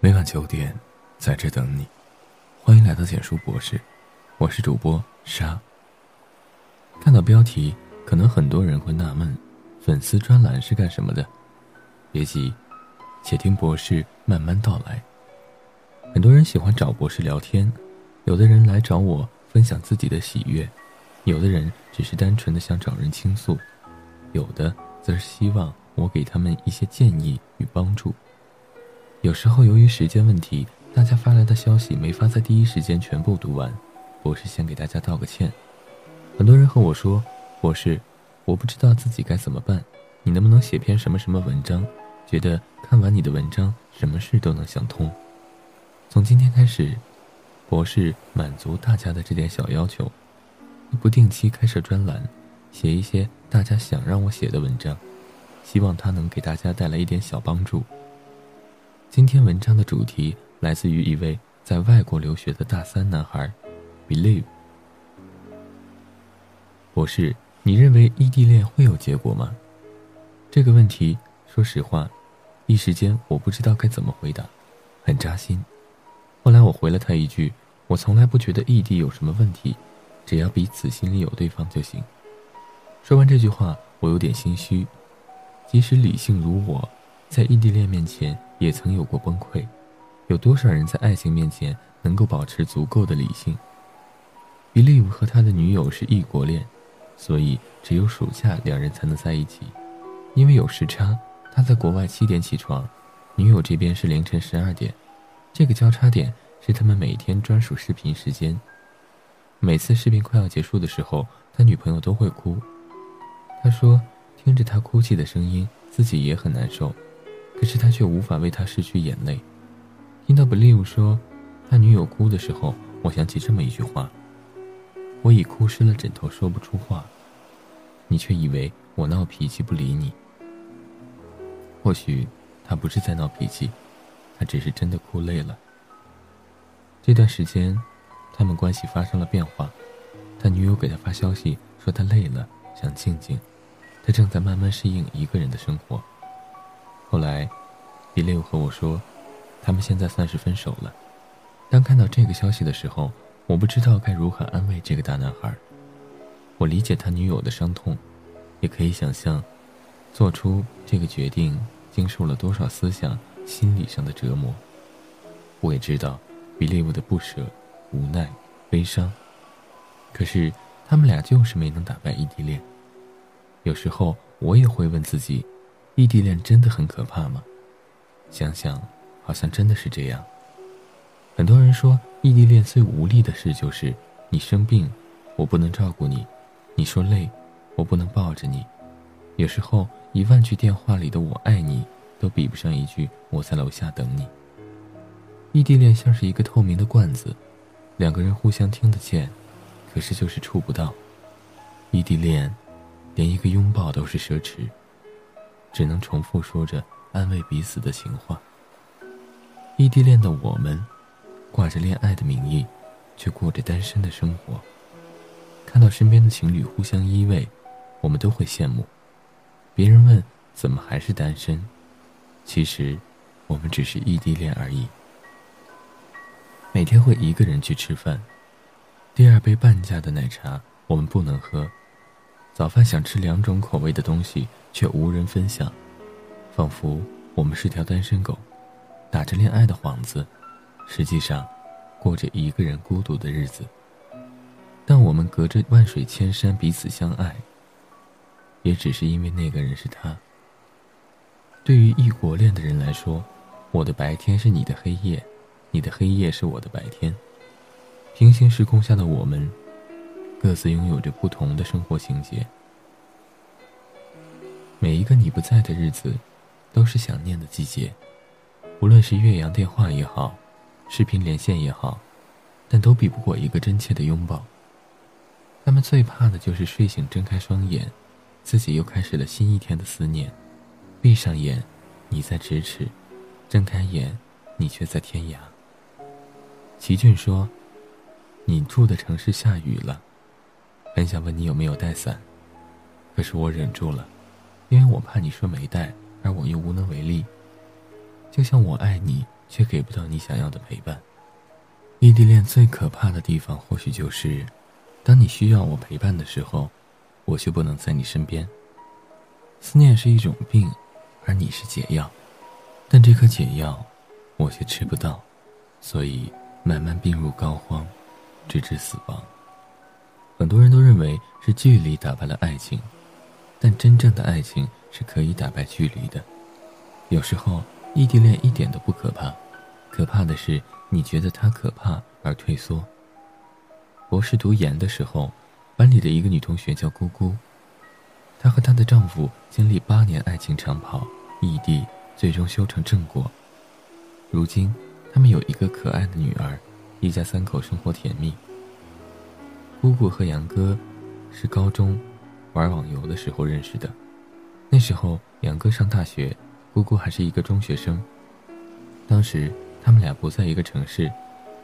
每晚九点，在这等你。欢迎来到简书博士，我是主播沙。看到标题，可能很多人会纳闷，粉丝专栏是干什么的？别急，且听博士慢慢道来。很多人喜欢找博士聊天，有的人来找我分享自己的喜悦，有的人只是单纯的想找人倾诉，有的则是希望我给他们一些建议与帮助。有时候由于时间问题，大家发来的消息没法在第一时间全部读完，博士先给大家道个歉。很多人和我说：“博士，我不知道自己该怎么办，你能不能写篇什么什么文章？觉得看完你的文章，什么事都能想通。”从今天开始，博士满足大家的这点小要求，不定期开设专栏，写一些大家想让我写的文章，希望它能给大家带来一点小帮助。今天文章的主题来自于一位在外国留学的大三男孩，Believe。博士，你认为异地恋会有结果吗？这个问题，说实话，一时间我不知道该怎么回答，很扎心。后来我回了他一句：“我从来不觉得异地有什么问题，只要彼此心里有对方就行。”说完这句话，我有点心虚。即使理性如我，在异地恋面前。也曾有过崩溃，有多少人在爱情面前能够保持足够的理性？Believe 和他的女友是异国恋，所以只有暑假两人才能在一起。因为有时差，他在国外七点起床，女友这边是凌晨十二点，这个交叉点是他们每天专属视频时间。每次视频快要结束的时候，他女朋友都会哭。他说，听着他哭泣的声音，自己也很难受。可是他却无法为他拭去眼泪。听到 Believe 说他女友哭的时候，我想起这么一句话：“我已哭湿了枕头，说不出话，你却以为我闹脾气不理你。”或许他不是在闹脾气，他只是真的哭累了。这段时间，他们关系发生了变化。他女友给他发消息说他累了，想静静，他正在慢慢适应一个人的生活。后来，比利和我说，他们现在算是分手了。当看到这个消息的时候，我不知道该如何安慰这个大男孩。我理解他女友的伤痛，也可以想象，做出这个决定经受了多少思想、心理上的折磨。我也知道，比利的不舍、无奈、悲伤。可是，他们俩就是没能打败异地恋。有时候，我也会问自己。异地恋真的很可怕吗？想想，好像真的是这样。很多人说，异地恋最无力的事就是你生病，我不能照顾你；你说累，我不能抱着你。有时候，一万句电话里的“我爱你”都比不上一句“我在楼下等你”。异地恋像是一个透明的罐子，两个人互相听得见，可是就是触不到。异地恋，连一个拥抱都是奢侈。只能重复说着安慰彼此的情话。异地恋的我们，挂着恋爱的名义，却过着单身的生活。看到身边的情侣互相依偎，我们都会羡慕。别人问怎么还是单身，其实我们只是异地恋而已。每天会一个人去吃饭，第二杯半价的奶茶我们不能喝。早饭想吃两种口味的东西，却无人分享，仿佛我们是条单身狗，打着恋爱的幌子，实际上过着一个人孤独的日子。但我们隔着万水千山彼此相爱，也只是因为那个人是他。对于异国恋的人来说，我的白天是你的黑夜，你的黑夜是我的白天，平行时空下的我们。各自拥有着不同的生活情节。每一个你不在的日子，都是想念的季节。无论是岳阳电话也好，视频连线也好，但都比不过一个真切的拥抱。他们最怕的就是睡醒睁开双眼，自己又开始了新一天的思念。闭上眼，你在咫尺；睁开眼，你却在天涯。齐俊说：“你住的城市下雨了。”很想问你有没有带伞，可是我忍住了，因为我怕你说没带，而我又无能为力。就像我爱你，却给不到你想要的陪伴。异地恋最可怕的地方，或许就是，当你需要我陪伴的时候，我却不能在你身边。思念是一种病，而你是解药，但这颗解药，我却吃不到，所以慢慢病入膏肓，直至死亡。很多人都认为是距离打败了爱情，但真正的爱情是可以打败距离的。有时候，异地恋一点都不可怕，可怕的是。你觉得他可怕而退缩。博士读研的时候，班里的一个女同学叫姑姑，她和她的丈夫经历八年爱情长跑，异地，最终修成正果。如今，他们有一个可爱的女儿，一家三口生活甜蜜。姑姑和杨哥是高中玩网游的时候认识的，那时候杨哥上大学，姑姑还是一个中学生。当时。他们俩不在一个城市，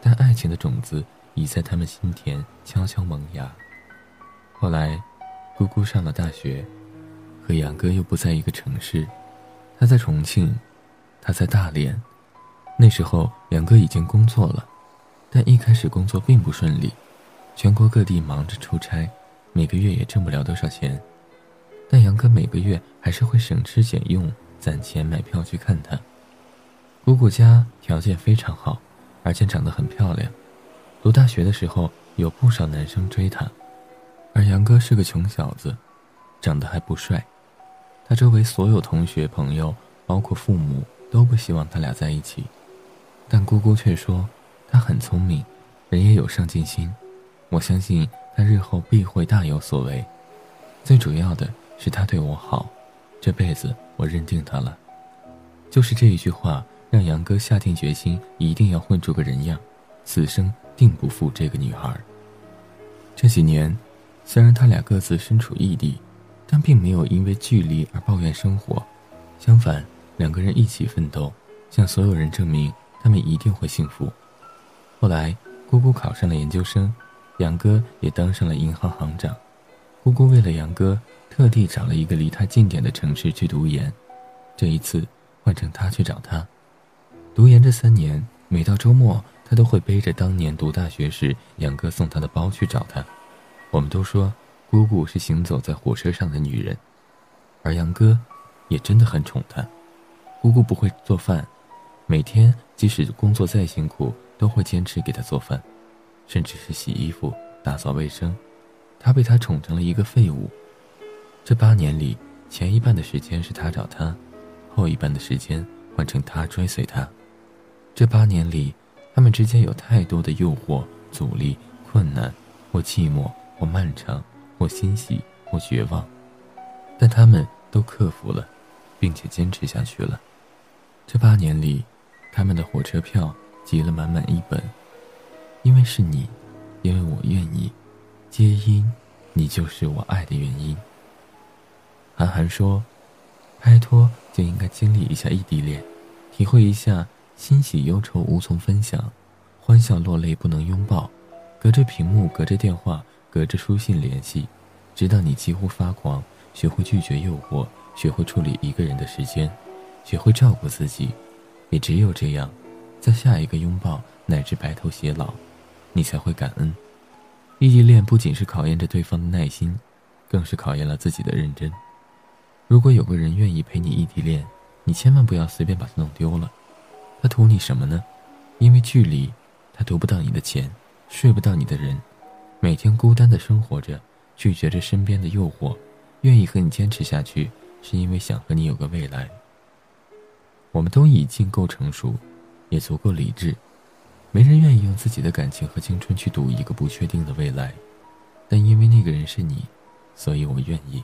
但爱情的种子已在他们心田悄悄萌芽。后来，姑姑上了大学，和杨哥又不在一个城市。他在重庆，他在大连。那时候，杨哥已经工作了，但一开始工作并不顺利，全国各地忙着出差，每个月也挣不了多少钱。但杨哥每个月还是会省吃俭用攒钱买票去看他。姑姑家条件非常好，而且长得很漂亮。读大学的时候，有不少男生追她，而杨哥是个穷小子，长得还不帅。他周围所有同学、朋友，包括父母，都不希望他俩在一起。但姑姑却说他很聪明，人也有上进心。我相信他日后必会大有所为。最主要的是他对我好，这辈子我认定他了。就是这一句话。让杨哥下定决心，一定要混出个人样，此生定不负这个女孩。这几年，虽然他俩各自身处异地，但并没有因为距离而抱怨生活，相反，两个人一起奋斗，向所有人证明他们一定会幸福。后来，姑姑考上了研究生，杨哥也当上了银行行长。姑姑为了杨哥，特地找了一个离他近点的城市去读研，这一次换成他去找他。读研这三年，每到周末，他都会背着当年读大学时杨哥送他的包去找他。我们都说，姑姑是行走在火车上的女人，而杨哥，也真的很宠她。姑姑不会做饭，每天即使工作再辛苦，都会坚持给她做饭，甚至是洗衣服、打扫卫生。他被他宠成了一个废物。这八年里，前一半的时间是他找他，后一半的时间换成他追随他。这八年里，他们之间有太多的诱惑、阻力、困难，或寂寞，或漫长，或欣喜，或绝望，但他们都克服了，并且坚持下去了。这八年里，他们的火车票集了满满一本，因为是你，因为我愿意，皆因你就是我爱的原因。韩寒说：“拍拖就应该经历一下异地恋，体会一下。”欣喜忧愁无从分享，欢笑落泪不能拥抱，隔着屏幕，隔着电话，隔着书信联系，直到你几乎发狂，学会拒绝诱惑，学会处理一个人的时间，学会照顾自己，也只有这样，在下一个拥抱乃至白头偕老，你才会感恩。异地恋不仅是考验着对方的耐心，更是考验了自己的认真。如果有个人愿意陪你异地恋，你千万不要随便把他弄丢了。他图你什么呢？因为距离，他得不到你的钱，睡不到你的人，每天孤单的生活着，拒绝着身边的诱惑，愿意和你坚持下去，是因为想和你有个未来。我们都已经够成熟，也足够理智，没人愿意用自己的感情和青春去赌一个不确定的未来，但因为那个人是你，所以我愿意。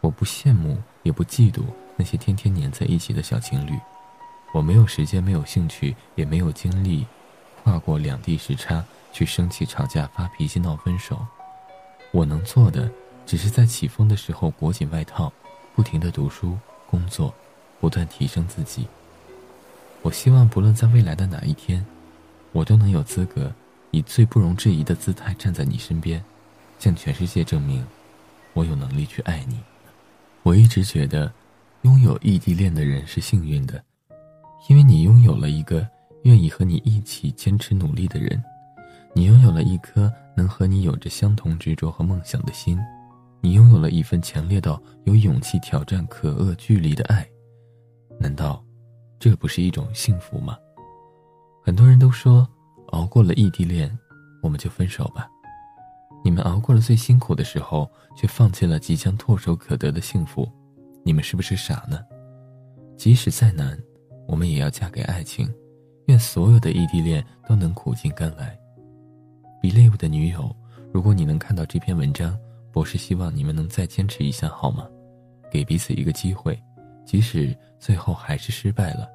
我不羡慕，也不嫉妒那些天天黏在一起的小情侣。我没有时间，没有兴趣，也没有精力，跨过两地时差去生气、吵架、发脾气、闹分手。我能做的，只是在起风的时候裹紧外套，不停的读书、工作，不断提升自己。我希望，不论在未来的哪一天，我都能有资格，以最不容置疑的姿态站在你身边，向全世界证明，我有能力去爱你。我一直觉得，拥有异地恋的人是幸运的。因为你拥有了一个愿意和你一起坚持努力的人，你拥有了一颗能和你有着相同执着和梦想的心，你拥有了一份强烈到有勇气挑战可恶距离的爱。难道，这不是一种幸福吗？很多人都说，熬过了异地恋，我们就分手吧。你们熬过了最辛苦的时候，却放弃了即将唾手可得的幸福，你们是不是傻呢？即使再难，我们也要嫁给爱情。愿所有的异地恋都能苦尽甘来。Believe 的女友，如果你能看到这篇文章，博士希望你们能再坚持一下，好吗？给彼此一个机会，即使最后还是失败了，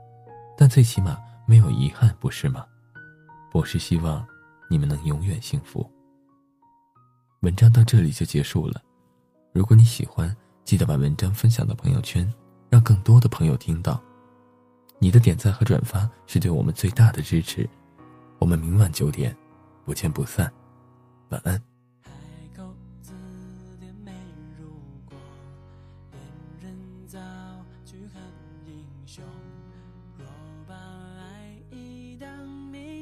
但最起码没有遗憾，不是吗？博士希望你们能永远幸福。文章到这里就结束了。如果你喜欢，记得把文章分享到朋友圈，让更多的朋友听到。你的点赞和转发是对我们最大的支持。我们明晚九点，不见不散。晚安。把爱意当你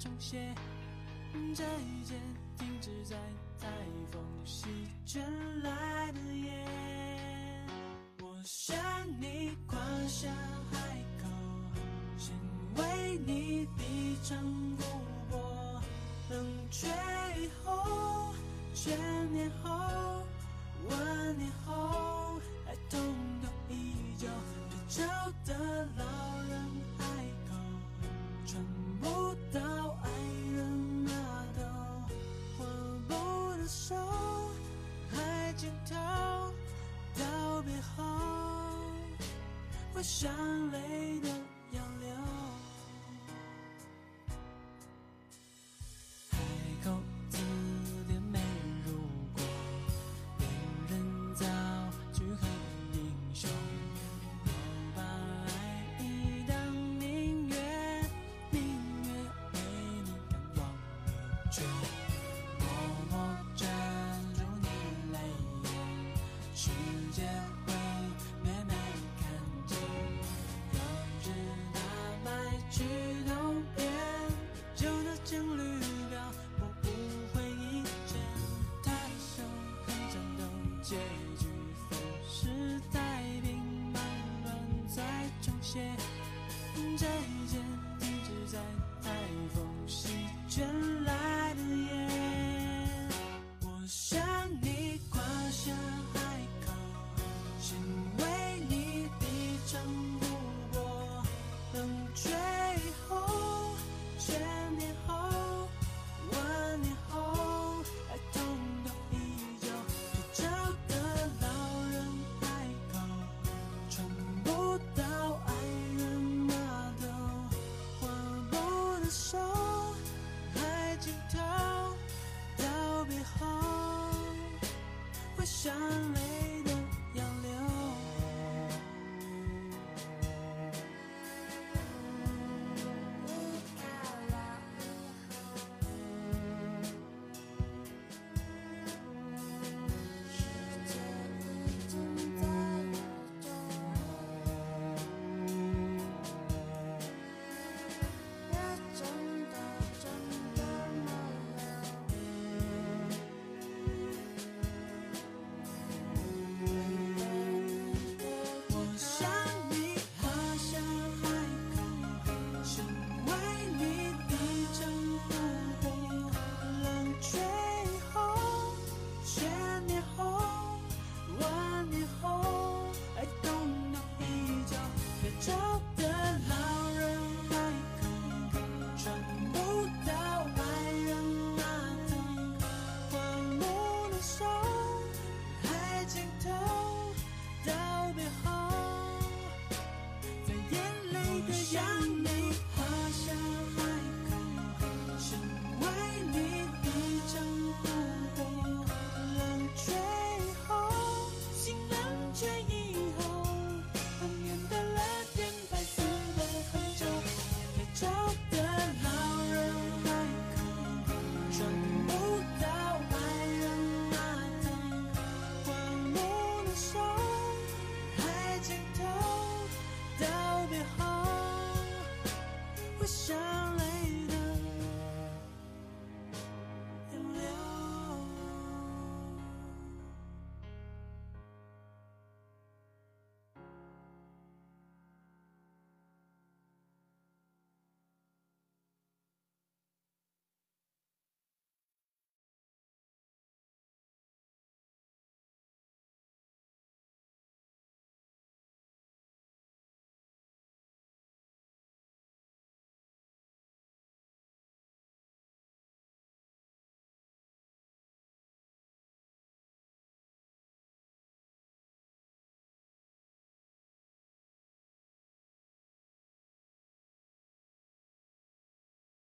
重写。这一切停止在台风席卷来的夜，我想你跨下海。为你低唱不过，冷却以后，千年后，万年后，还痛都依旧。退潮的老人海口，海尽头，道别后，会想泪的。再见，一直在台风。